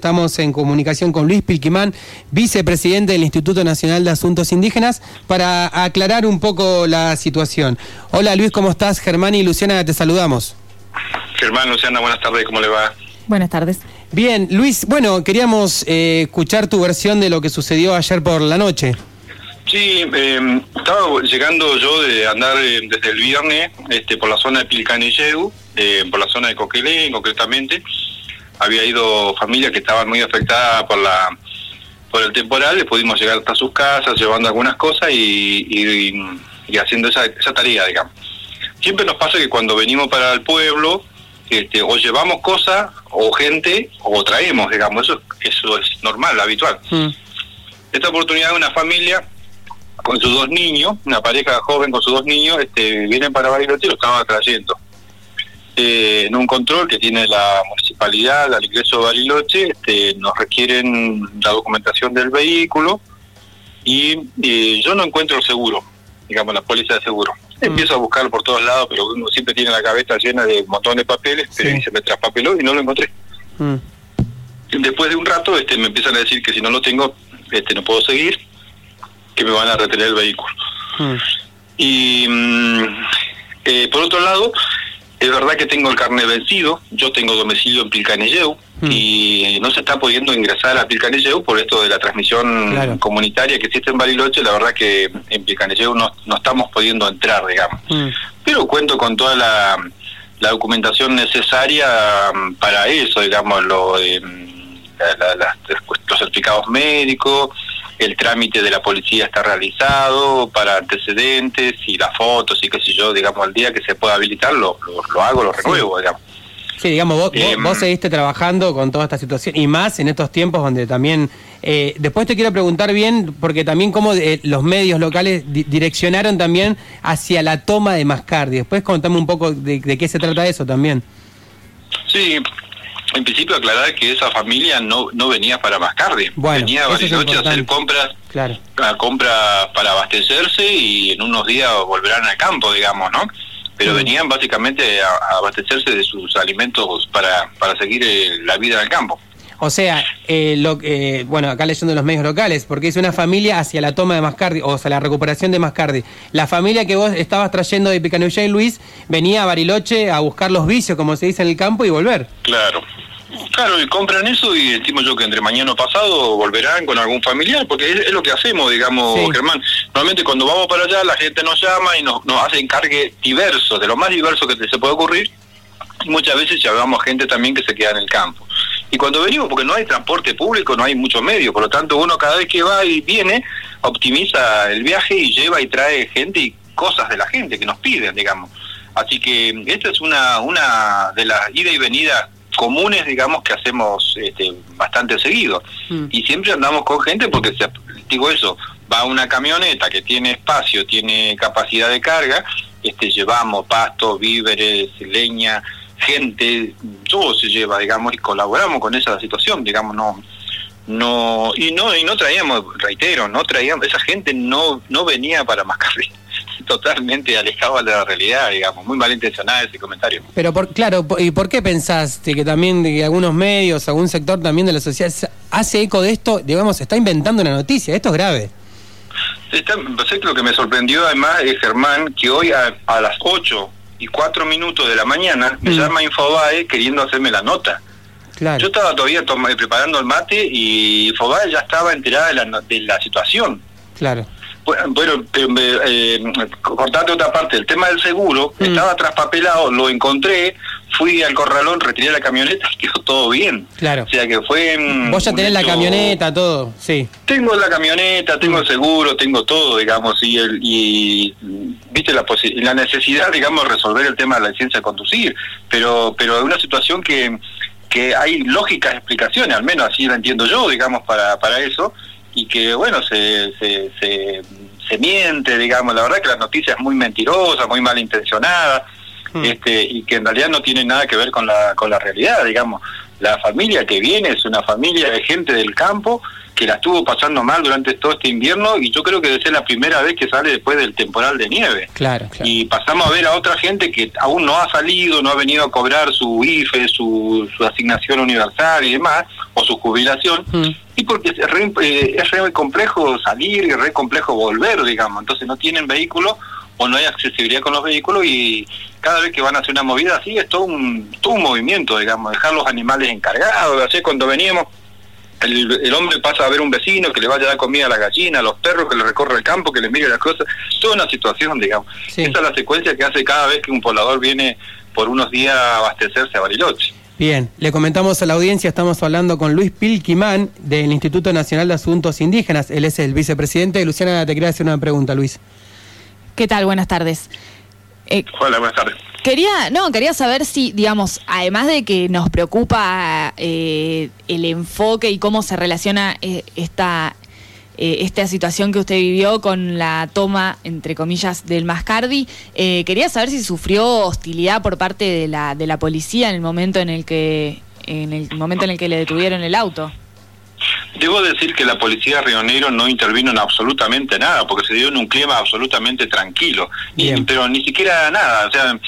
Estamos en comunicación con Luis Pilquimán, vicepresidente del Instituto Nacional de Asuntos Indígenas, para aclarar un poco la situación. Hola Luis, ¿cómo estás? Germán y Luciana, te saludamos. Germán, Luciana, buenas tardes, ¿cómo le va? Buenas tardes. Bien, Luis, bueno, queríamos eh, escuchar tu versión de lo que sucedió ayer por la noche. Sí, eh, estaba llegando yo de andar eh, desde el viernes este, por la zona de Pilcanilleu, por la zona de Coquelén concretamente, había ido familias que estaban muy afectadas por la por el temporal, le pudimos llegar hasta sus casas llevando algunas cosas y, y, haciendo esa, esa tarea, digamos. Siempre nos pasa que cuando venimos para el pueblo, este, o llevamos cosas o gente o traemos, digamos, eso, eso es normal, habitual. Mm. Esta oportunidad de una familia con sus dos niños, una pareja joven con sus dos niños, este, vienen para Bariloche y lo estaban trayendo. Eh, en un control que tiene la municipalidad al ingreso de Bariloche, este, nos requieren la documentación del vehículo y yo no encuentro el seguro, digamos, la póliza de seguro. Mm. Empiezo a buscarlo por todos lados, pero uno siempre tiene la cabeza llena de un montón de papeles, pero se me traspapeló y no lo encontré. Mm. Después de un rato este, me empiezan a decir que si no lo tengo, este, no puedo seguir, que me van a retener el vehículo. Mm. Y eh, por otro lado, es verdad que tengo el carnet vencido, yo tengo domicilio en Pilcanelleu hmm. y no se está pudiendo ingresar a Pilcanelleu por esto de la transmisión comunitaria que existe en Bariloche, la verdad que en Pilcanelleu no, no estamos pudiendo entrar, digamos. Hmm. Pero cuento con toda la, documentación necesaria um, para eso, digamos, lo, eh, los certificados médicos, el trámite de la policía está realizado para antecedentes y las fotos y qué sé yo, digamos, al día que se pueda habilitar lo, lo, hago, lo renuevo, digamos. Sí, digamos, vos, vos, em, seguiste trabajando con toda esta situación y más en estos tiempos donde también... Eh, después te quiero preguntar bien, porque también cómo eh, los medios locales direccionaron también hacia la toma de Mascardi. Después contame un poco de, de qué se trata eso también. Sí, en principio aclarar que esa familia no, no venía para Mascardi, venía a Bariloche a hacer compras, claro. a compras para abastecerse y en unos días volverán al campo, digamos, ¿no? Pero venían básicamente a, abastecerse de sus alimentos para, para seguir eh, la vida en el campo. O sea, eh, lo, eh, bueno, acá leyendo los medios locales, porque es una familia hacia la toma de Mascardi, o sea, la recuperación de Mascardi. La familia que vos estabas trayendo de y Luis, venía a Bariloche a buscar los vicios, como se dice en el campo, y volver. Claro, Claro, y compran eso y decimos yo que entre mañana o pasado volverán con algún familiar, porque es, lo que hacemos, digamos, Germán. Normalmente cuando vamos para allá la gente nos llama y nos, nos hace encargue diverso, de lo más diverso que se puede ocurrir. Y muchas veces llevamos gente también que se queda en el campo. Y cuando venimos, porque no hay transporte público, no hay muchos medios, por lo tanto uno cada vez que va y viene, optimiza el viaje y lleva y trae gente y cosas de la gente que nos piden, digamos. Así que esta es una, una de las ida y venida comunes, digamos, que hacemos este, bastante seguido. Mm. Y siempre andamos con gente porque, se, digo eso, va una camioneta que tiene espacio, tiene capacidad de carga, este, llevamos pasto, víveres, leña, gente, todo se lleva, digamos, y colaboramos con esa situación, digamos, no no y no y no traíamos reitero no traíamos esa gente no no venía para Mascarri totalmente alejado de la realidad, digamos, muy malintencionada ese comentario. Pero por, claro, ¿y por qué pensaste que también de algunos medios, algún sector también de la sociedad hace eco de esto, digamos, está inventando una noticia? Esto es grave. Está, lo que me sorprendió además es Germán, que hoy a, las 8 y 4 minutos de la mañana me mm. llama Infobae queriendo hacerme la nota. Claro. Yo estaba todavía preparando el mate y Infobae ya estaba enterada de la, de la situación. Claro. Bueno, eh, cortarte otra parte, el tema del seguro, mm. estaba traspapelado, lo encontré, fui al corralón, retiré la camioneta y quedó todo bien. Claro. O sea que fue... Vos ya tenés la camioneta, todo, sí. Tengo la camioneta, tengo el mm. seguro, tengo todo, digamos, y, el, y viste la, la necesidad, digamos, de resolver el tema de la licencia de conducir, pero, pero es una situación que, que hay lógicas explicaciones, al menos así lo entiendo yo, digamos, para, para eso y que bueno se, se, se, miente digamos la verdad que la noticia es muy mentirosa muy malintencionada hmm. este y que en realidad no tiene nada que ver con la con la realidad digamos la familia que viene es una familia de gente del campo que la estuvo pasando mal durante todo este invierno y yo creo que debe ser la primera vez que sale después del temporal de nieve. Claro, Y pasamos a ver a otra gente que aún no ha salido, no ha venido a cobrar su IFE, su, su asignación universal y demás, o su jubilación, mm. y porque es re, eh, es re complejo salir y re complejo volver, digamos, entonces no tienen vehículo o no hay accesibilidad con los vehículos y cada vez que van a hacer una movida así es todo un, todo un movimiento, digamos, dejar los animales encargados, así cuando veníamos el, hombre pasa a ver un vecino que le vaya a dar comida a la gallina, a los perros que le recorre el campo, que le mire las cosas, toda una situación, digamos. Esa es la secuencia que hace cada vez que un poblador viene por unos días a abastecerse a Bariloche. Bien, le comentamos a la audiencia, estamos hablando con Luis Pilquimán del Instituto Nacional de Asuntos Indígenas, él es el vicepresidente. Luciana, te quería hacer una pregunta, Luis. ¿Qué tal? Buenas tardes. Eh, Hola, buenas tardes. Quería, no, quería saber si, digamos, además de que nos preocupa eh, el enfoque y cómo se relaciona eh, esta, esta situación que usted vivió con la toma, entre comillas, del Mascardi, quería saber si sufrió hostilidad por parte de la, de la policía en el momento en el que, en el momento en el que le detuvieron el auto. Debo decir que la policía de Río Negro no intervino en absolutamente nada, porque se dio en un clima absolutamente tranquilo, pero ni siquiera nada. O sea,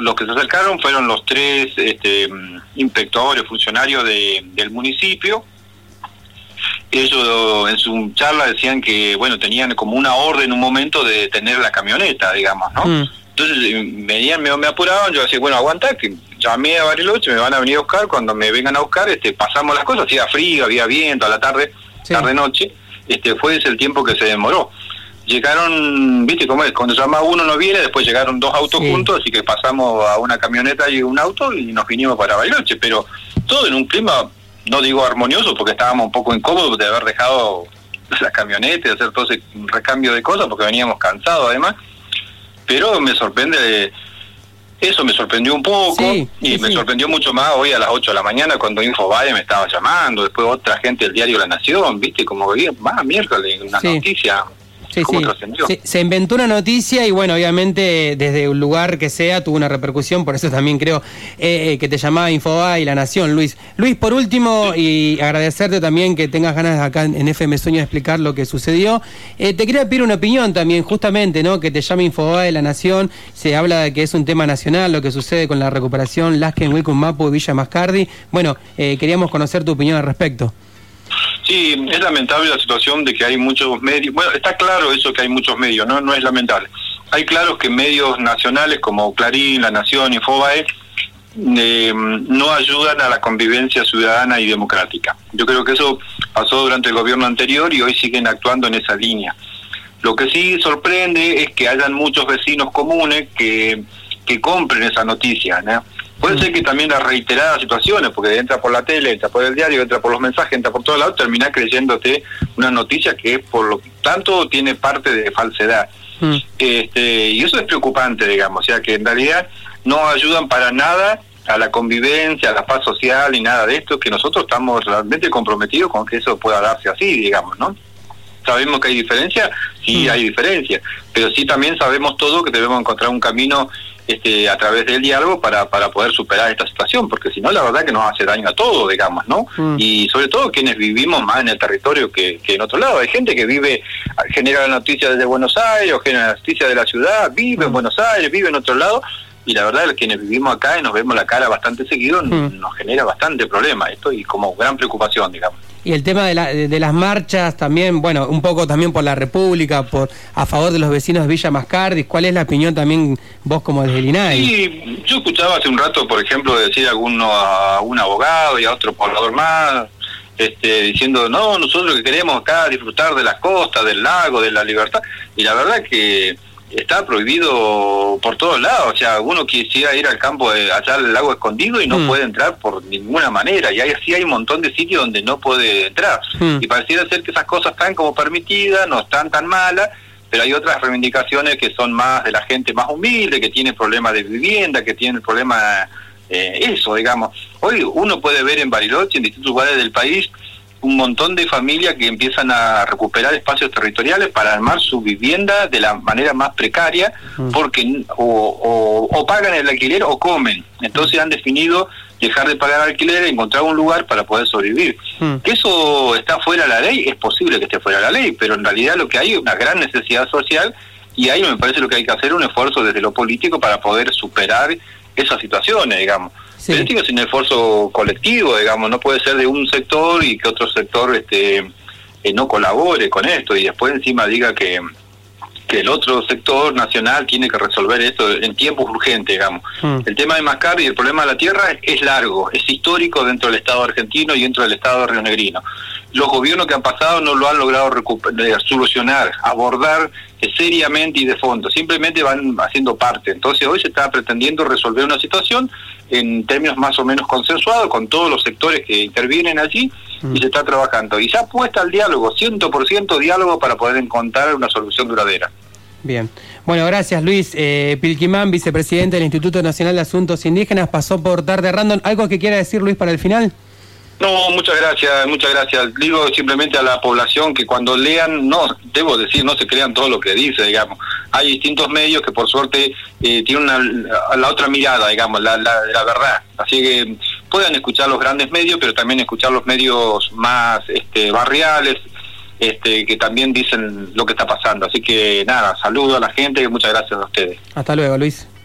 los que se acercaron fueron los tres este, inspectores, funcionarios del municipio. Ellos en su charla decían que, bueno, tenían como una orden en un momento de tener la camioneta, digamos, ¿no? Mm. Entonces venían, me, me apuraban, yo decía, bueno, aguanta, que llamé a Bariloche, me van a venir a buscar, cuando me vengan a buscar, este, pasamos las cosas, hacía frío, había viento a la tarde, tarde-noche, este, fue ese el tiempo que se demoró. Llegaron, viste cómo es, cuando llama uno no viene, después llegaron dos autos juntos, así que pasamos a una camioneta y un auto y nos vinimos para Bariloche, pero todo en un clima, no digo armonioso, porque estábamos un poco incómodos de haber dejado la camioneta y hacer todo ese recambio de cosas, porque veníamos cansados además, pero me sorprende eso me sorprendió un poco y me sorprendió mucho más hoy a las 8 de la mañana cuando Infobae me estaba llamando, después otra gente del diario La Nación, viste, como veía, más miércoles, una noticia Sí, sí. Se, inventó una noticia y bueno, obviamente desde un lugar que sea tuvo una repercusión, por eso también creo eh, eh, que te llamaba Infoba y La Nación, Luis. Luis, por último, y agradecerte también que tengas ganas acá en FM Sueño de explicar lo que sucedió. Eh, te quería pedir una opinión también, justamente, ¿no? Que te llame Infoba y La Nación. Se habla de que es un tema nacional lo que sucede con la recuperación Lasken, Wilcum Mapu y Villa Mascardi. Bueno, queríamos conocer tu opinión al respecto. Sí, es lamentable la situación de que hay muchos medios. Bueno, está claro eso que hay muchos medios, no, no es lamentable. Hay claro que medios nacionales como Clarín, La Nación, Infobae eh, no ayudan a la convivencia ciudadana y democrática. Yo creo que eso pasó durante el gobierno anterior y hoy siguen actuando en esa línea. Lo que sí sorprende es que hayan muchos vecinos comunes que, que compren esa noticia. ¿no? Puede ser que también las reiteradas situaciones, porque entra por la tele, entra por el diario, entra por los mensajes, entra por todos lados, termina creyéndote una noticia que por lo tanto tiene parte de falsedad. Mm. Este, y eso es preocupante, digamos, o sea que en realidad no ayudan para nada a la convivencia, a la paz social y nada de esto, que nosotros estamos realmente comprometidos con que eso pueda darse así, digamos, ¿no? Sabemos que hay diferencia, sí mm. hay diferencia, pero sí también sabemos todo que debemos encontrar un camino este, a través del diálogo para, para poder superar esta situación, porque si no, la verdad que nos hace daño a todos, digamos, ¿no? Mm. Y sobre todo quienes vivimos más en el territorio que, en otro lado. Hay gente que vive, genera la noticia desde Buenos Aires o genera la noticia de la ciudad, vive en mm. Buenos Aires, vive en otro lado, y la verdad, quienes vivimos acá y nos vemos la cara bastante seguido, mm. nos genera bastante problema esto y como gran preocupación, digamos. Y el tema de, la, de, las marchas también, bueno, un poco también por la República, por a favor de los vecinos de Villa Mascardis. ¿Cuál es la opinión también vos como desde el INAI? Sí, yo escuchaba hace un rato, por ejemplo, decir a, alguno, a un abogado y a otro poblador más, este, diciendo, no, nosotros que queremos acá disfrutar de las costas, del lago, de la libertad. Y la verdad que está prohibido por todos lados. O sea, uno quisiera ir al campo, de, allá al lago escondido y no mm. puede entrar por ninguna manera. Y ahí sí hay un montón de sitios donde no puede entrar. Mm. Y pareciera ser que esas cosas están como permitidas, no están tan malas, pero hay otras reivindicaciones que son más de la gente más humilde, que tiene problemas de vivienda, que tiene problemas, eh, eso, digamos. Hoy uno puede ver en Bariloche, en distintos lugares del país, un montón de familias que empiezan a recuperar espacios territoriales para armar su vivienda de la manera más precaria, porque o, pagan el alquiler o comen. Entonces han definido dejar de pagar alquiler encontrar un lugar para poder sobrevivir. Que eso está fuera de la ley, es posible que esté fuera de la ley, pero en realidad lo que hay es una gran necesidad social y ahí me parece lo que hay que hacer un esfuerzo desde lo político para poder superar esas situaciones, digamos. Tiene que ser un esfuerzo colectivo, digamos, no puede ser de un sector y que otro sector este eh, no colabore con esto y después encima diga que que el otro sector nacional tiene que resolver esto en tiempos urgentes, digamos. Mm. El tema de Mascar y el problema de la tierra es, largo, es histórico dentro del Estado argentino y dentro del Estado rionegrino. Los gobiernos que han pasado no lo han logrado solucionar, abordar seriamente y de fondo, simplemente van haciendo parte. Entonces hoy se está pretendiendo resolver una situación en términos más o menos consensuados con todos los sectores que intervienen allí y mm. se está trabajando. Y se apuesta al diálogo, 100% diálogo para poder encontrar una solución duradera. Bien. Bueno, gracias Luis. Eh, Pilquimán, vicepresidente del Instituto Nacional de Asuntos Indígenas, pasó por tarde random. ¿Algo que quiera decir Luis para el final? No, muchas gracias, muchas gracias. Digo simplemente a la población que cuando lean, no, debo decir, no se crean todo lo que dice, digamos. Hay distintos medios que por suerte eh, tienen la otra mirada, digamos, la verdad. Así que puedan escuchar los grandes medios, pero también escuchar los medios más este, barriales, este, que también dicen lo que está pasando. Así que nada, saludo a la gente y muchas gracias a ustedes. Hasta luego, Luis.